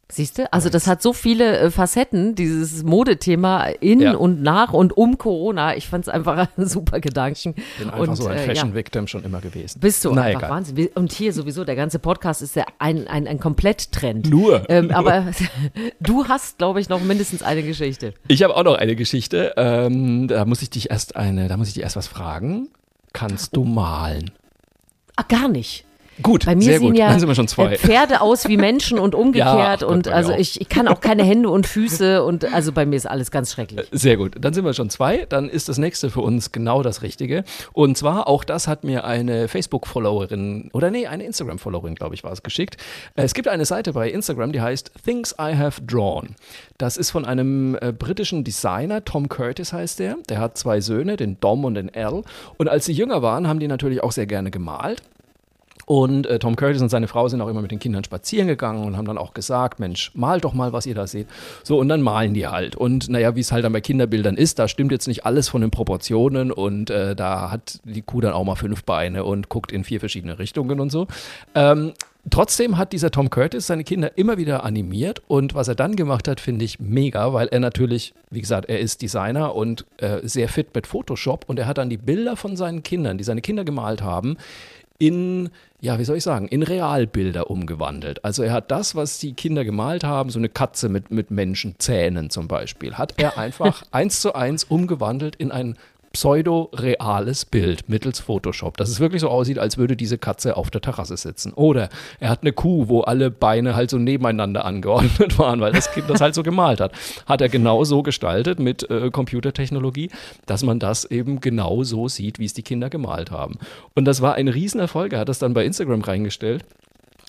Siehst du? Also das hat so viele äh, Facetten, dieses Modethema in
Ja.
und nach und um Corona. Ich fand es einfach ein super Gedanken.
Bin einfach
und,
so ein
äh, ja.
Fashion-Victim schon immer gewesen.
Bist du
Na,
einfach
egal.
Wahnsinn. Und hier sowieso, der ganze Podcast ist ja ein, ein, ein Komplett-Trend.
Nur.
Ähm, aber du hast, glaube ich, noch mindestens eine Geschichte.
Ich habe auch noch eine Geschichte. Ähm, da muss ich dich erst eine, da muss ich dich erst was fragen. Kannst du malen?
Ah, gar nicht.
Gut,
Bei mir
sehr
sehen
gut.
ja
Dann sind wir schon zwei.
äh, Pferde aus wie Menschen und umgekehrt.
Gott,
und also
auch.
ich, ich kann auch keine Hände und Füße und also bei mir ist alles ganz schrecklich.
Sehr gut. Dann sind wir schon zwei. Dann ist das nächste für uns genau das Richtige. Und zwar, auch das hat mir eine Facebook-Followerin oder nee, eine Instagram-Followerin, glaube ich, war es geschickt. Äh, Es gibt eine Seite bei Instagram, die heißt Things I Have Drawn. Das ist von einem äh, britischen Designer, Tom Curtis heißt der. Der hat zwei Söhne, den Dom und den Al. Und als sie jünger waren, haben die natürlich auch sehr gerne gemalt. Und äh, Tom Curtis und seine Frau sind auch immer mit den Kindern spazieren gegangen und haben dann auch gesagt, Mensch, malt doch mal, was ihr da seht. So, und dann malen die halt. Und naja, wie es halt dann bei Kinderbildern ist, da stimmt jetzt nicht alles von den Proportionen und äh, da hat die Kuh dann auch mal fünf Beine und guckt in vier verschiedene Richtungen und so. Ähm, Trotzdem hat dieser Tom Curtis seine Kinder immer wieder animiert und was er dann gemacht hat, finde ich mega, weil er natürlich, wie gesagt, er ist Designer und äh, sehr fit mit Photoshop und er hat dann die Bilder von seinen Kindern, die seine Kinder gemalt haben, in, ja, wie soll ich sagen, in Realbilder umgewandelt. Also er hat das, was die Kinder gemalt haben, so eine Katze mit, mit Menschenzähnen zum Beispiel, hat er einfach eins zu eins umgewandelt in ein pseudo-reales Bild mittels Photoshop, dass es wirklich so aussieht, als würde diese Katze auf der Terrasse sitzen. Oder er hat eine Kuh, wo alle Beine halt so nebeneinander angeordnet waren, weil das Kind das halt so gemalt hat. Hat er genau so gestaltet mit äh, Computertechnologie, dass man das eben genau so sieht, wie es die Kinder gemalt haben. Und das war ein Riesenerfolg. Er hat das dann bei Instagram reingestellt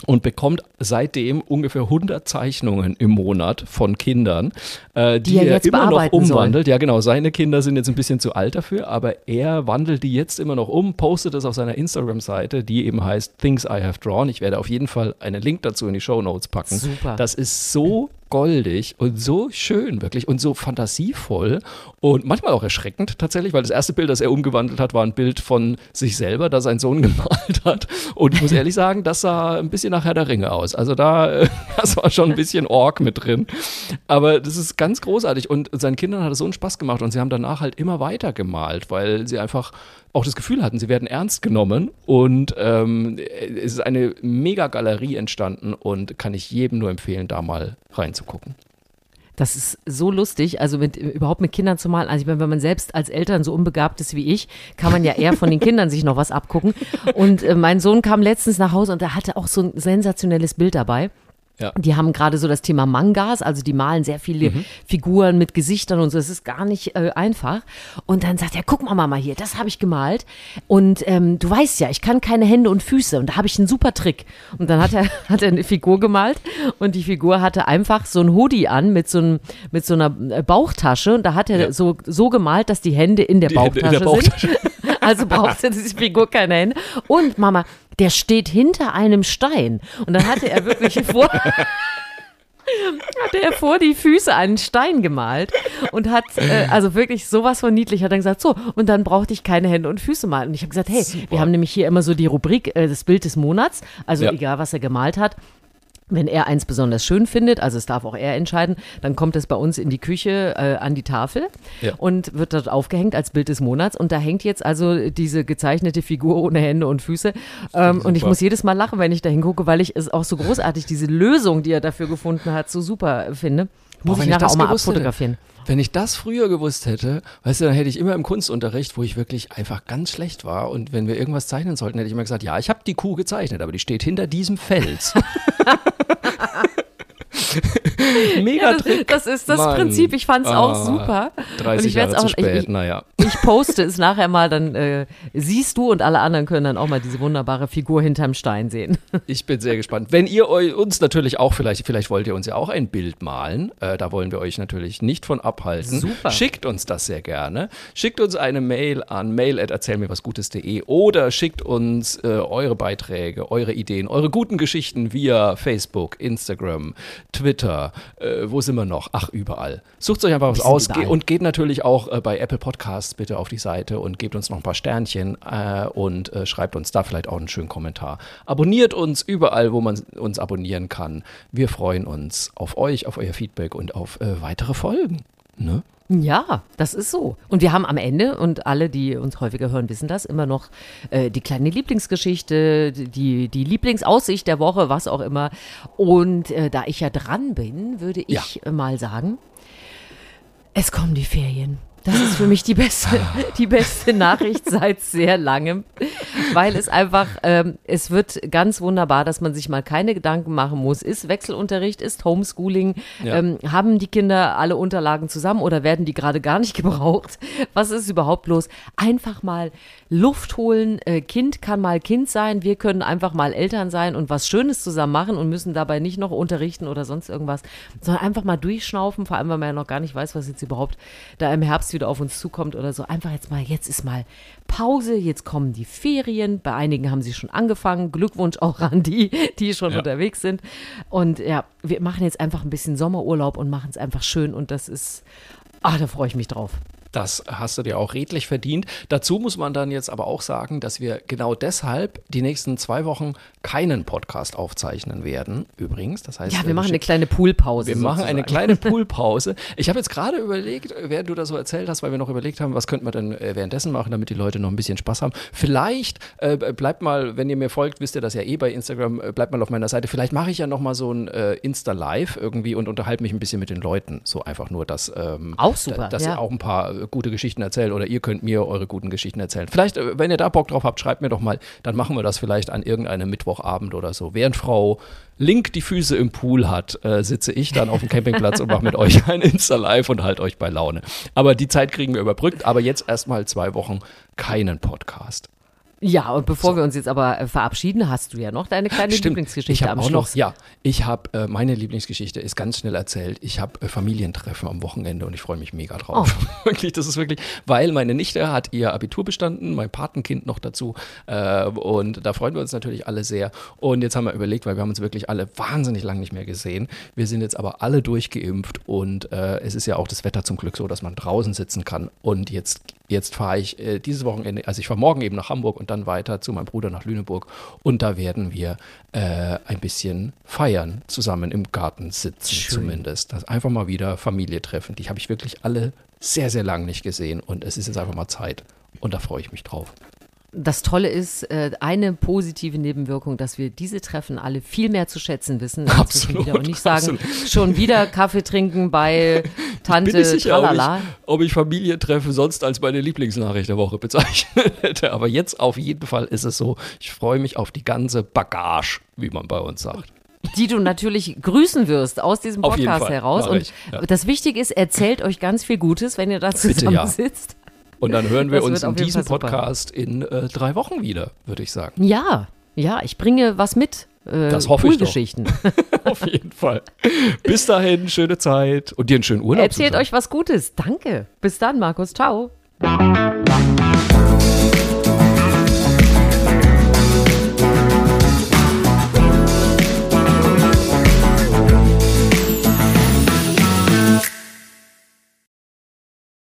und bekommt seitdem ungefähr 100 Zeichnungen im Monat von Kindern, äh, die,
Die er
er
jetzt
immer noch
bearbeiten soll.
umwandelt. Ja, genau. Seine Kinder sind jetzt ein bisschen zu alt dafür, aber er wandelt die jetzt immer noch um, postet es auf seiner Instagram-Seite, die eben heißt Things I Have Drawn. Ich werde auf jeden Fall einen Link dazu in die Show Notes packen.
Super.
Das ist so goldig und so schön wirklich und so fantasievoll und manchmal auch erschreckend tatsächlich, weil das erste Bild, das er umgewandelt hat, war ein Bild von sich selber, das sein Sohn gemalt hat. Und ich muss ehrlich sagen, das sah ein bisschen nach Herr der Ringe aus. Also da, das war schon ein bisschen Ork mit drin. Aber das ist ganz großartig und seinen Kindern hat es so einen Spaß gemacht und sie haben danach halt immer weiter gemalt, weil sie einfach auch das Gefühl hatten, sie werden ernst genommen und ähm, es ist eine mega Galerie entstanden und kann ich jedem nur empfehlen, da mal reinzugucken.
Das ist so lustig, also mit, überhaupt mit Kindern zu malen. Also ich meine, wenn man selbst als Eltern so unbegabt ist wie ich, kann man ja eher von den Kindern sich noch was abgucken. Und äh, mein Sohn kam letztens nach Hause und er hatte auch so ein sensationelles Bild dabei.
Ja.
Die haben gerade so das Thema Mangas, also die malen sehr viele Figuren mit Gesichtern und so. Es ist gar nicht äh, einfach. Und dann sagt er, guck mal Mama hier, das habe ich gemalt. Und ähm, du weißt ja, ich kann keine Hände und Füße und da habe ich einen super Trick. Und dann hat er, hat er eine Figur gemalt und die Figur hatte einfach so ein Hoodie an mit so, einem, mit so einer äh, Bauchtasche und da hat er
Ja.
so, so gemalt, dass die Hände in der,
Die
Bauchtasche,
in der Bauchtasche.
sind. Also brauchte diese Figur keine Hände. Und Mama, der steht hinter einem Stein. Und dann hatte er wirklich vor, hatte er vor die Füße einen Stein gemalt und hat äh, also wirklich sowas von niedlich hat dann gesagt so und dann brauchte ich keine Hände und Füße malen und ich habe gesagt hey wir haben nämlich hier immer so die Rubrik äh, das Bild des Monats also
Ja.
egal was er gemalt hat wenn er eins besonders schön findet, also es darf auch er entscheiden, dann kommt es bei uns in die Küche äh, an die Tafel
Ja.
und wird dort aufgehängt als Bild des Monats. Und da hängt jetzt also diese gezeichnete Figur ohne Hände und Füße. Ähm, und ich muss jedes Mal lachen, wenn ich da hingucke, weil ich es auch so großartig, diese Lösung, die er dafür gefunden hat, so super finde. Muss
Boah,
ich nachher
das
auch mal
gewusst hätte.
abfotografieren.
Wenn ich das früher gewusst hätte, weißt du, dann hätte ich immer im Kunstunterricht, wo ich wirklich einfach ganz schlecht war und wenn wir irgendwas zeichnen sollten, hätte ich immer gesagt, ja, ich habe die Kuh gezeichnet, aber die steht hinter diesem Fels. Mega
Ja, das,
Trick.
das ist das
Mann.
Prinzip. Ich fand es auch
Ah,
super.
30
und ich werd's
Jahre zu
auch,
spät,
Ich,
naja.
ich, poste es nachher mal, dann äh, siehst du und alle anderen können dann auch mal diese wunderbare Figur hinterm Stein sehen.
Ich bin sehr gespannt. Wenn ihr uns natürlich auch, vielleicht, vielleicht wollt ihr uns ja auch ein Bild malen, äh, da wollen wir euch natürlich nicht von abhalten.
Super.
Schickt uns das sehr gerne. Schickt uns eine Mail an mail.erzählmirwasgutes.de oder schickt uns äh, eure Beiträge, eure Ideen, eure guten Geschichten via Facebook, Instagram, Twitter, äh, wo sind wir noch? Ach, überall. Sucht euch einfach was aus
überall.
und geht natürlich auch äh, bei Apple Podcasts bitte auf die Seite und gebt uns noch ein paar Sternchen äh, und äh, schreibt uns da vielleicht auch einen schönen Kommentar. Abonniert uns überall, wo man uns abonnieren kann. Wir freuen uns auf euch, auf euer Feedback und auf äh, weitere Folgen. Ne?
Ja, das ist so. Und wir haben am Ende, und alle, die uns häufiger hören, wissen das, immer noch äh, die kleine Lieblingsgeschichte, die, die Lieblingsaussicht der Woche, was auch immer. Und äh, da ich ja dran bin, würde ich äh, mal sagen, es kommen die Ferien. Das ist für mich die beste, die beste Nachricht seit sehr langem, weil es einfach, ähm, es wird ganz wunderbar, dass man sich mal keine Gedanken machen muss. Ist Wechselunterricht, ist Homeschooling,
Ja.
ähm, haben die Kinder alle Unterlagen zusammen oder werden die gerade gar nicht gebraucht? Was ist überhaupt los? Einfach mal Luft holen. Äh, kind kann mal Kind sein. Wir können einfach mal Eltern sein und was Schönes zusammen machen und müssen dabei nicht noch unterrichten oder sonst irgendwas, sondern einfach mal durchschnaufen. Vor allem, weil man ja noch gar nicht weiß, was jetzt überhaupt da im Herbst wieder auf uns zukommt oder so. Einfach jetzt mal, jetzt ist mal Pause. Jetzt kommen die Ferien. Bei einigen haben sie schon angefangen. Glückwunsch auch an die, die schon
Ja.
unterwegs sind. Und ja, wir machen jetzt einfach ein bisschen Sommerurlaub und machen es einfach schön. Und das ist, ah, da freue ich mich drauf.
Das hast du dir auch redlich verdient. Dazu muss man dann jetzt aber auch sagen, dass wir genau deshalb die nächsten zwei Wochen keinen Podcast aufzeichnen werden. Übrigens, das heißt,
Ja,
äh,
wir machen eine kleine Poolpause.
Wir machen eine
sozusagen.
kleine Poolpause. Ich habe jetzt gerade überlegt, während du das so erzählt hast, weil wir noch überlegt haben, was könnte man denn äh, währenddessen machen, damit die Leute noch ein bisschen Spaß haben. Vielleicht äh, bleibt mal, wenn ihr mir folgt, wisst ihr das ja eh bei Instagram, äh, bleibt mal auf meiner Seite. Vielleicht mache ich ja noch mal so ein äh, Insta-Live irgendwie und unterhalte mich ein bisschen mit den Leuten. So einfach nur, dass, ähm,
Auch super,
da, dass
ja.
ihr auch ein paar gute Geschichten erzählt oder ihr könnt mir eure guten Geschichten erzählen. Vielleicht, äh, wenn ihr da Bock drauf habt, schreibt mir doch mal, dann machen wir das vielleicht an irgendeinem Mittwochabend oder so. Während Frau Link die Füße im Pool hat, äh, sitze ich dann auf dem Campingplatz und mache mit euch ein Insta-Live und halt euch bei Laune. Aber die Zeit kriegen wir überbrückt, aber jetzt erstmal zwei Wochen keinen Podcast.
Ja, und bevor wir uns jetzt aber äh, verabschieden, hast du ja noch deine kleine Lieblingsgeschichte
ich
am
auch
Schluss.
noch, ja, ich habe, äh, meine Lieblingsgeschichte ist ganz schnell erzählt. Ich habe äh, Familientreffen am Wochenende und ich freue mich mega drauf. wirklich, das ist wirklich, weil meine Nichte hat ihr Abitur bestanden, mein Patenkind noch dazu äh, und da freuen wir uns natürlich alle sehr. Und jetzt haben wir überlegt, weil wir haben uns wirklich alle wahnsinnig lang nicht mehr gesehen. Wir sind jetzt aber alle durchgeimpft und äh, es ist ja auch das Wetter zum Glück so, dass man draußen sitzen kann und jetzt Jetzt fahre ich äh, dieses Wochenende, also ich fahre morgen eben nach Hamburg und dann weiter zu meinem Bruder nach Lüneburg und da werden wir äh, ein bisschen feiern, zusammen im Garten sitzen
Schön.
zumindest. Das einfach mal wieder Familie treffen. Die habe ich wirklich alle sehr, sehr lang nicht gesehen und es ist jetzt einfach mal Zeit und da freue ich mich drauf.
Das Tolle ist, äh, eine positive Nebenwirkung, dass wir diese Treffen alle viel mehr zu schätzen wissen.
Absolut.
Und nicht sagen,
absolut.
schon wieder Kaffee trinken bei Tante
Bin ich sicher, ob ich, ob ich Familientreffen sonst als meine Lieblingsnachricht der Woche bezeichnet hätte. Aber jetzt auf jeden Fall ist es so, ich freue mich auf die ganze Bagage, wie man bei uns sagt.
die du natürlich grüßen wirst aus diesem Podcast heraus. Und
ich, ja.
das Wichtige ist, erzählt euch ganz viel Gutes, wenn ihr da
Bitte, ja.
zusammensitzt.
Und dann hören wir
Das
uns in diesem. Podcast in äh, drei Wochen wieder, würde ich sagen.
Ja, ja, ich bringe was mit. Äh,
Das hoffe ich doch.
Poolgeschichten.
Auf jeden Fall. Bis dahin, schöne Zeit und dir einen schönen Urlaub.
Erzählt euch was Gutes. Danke. Bis dann, Markus. Ciao.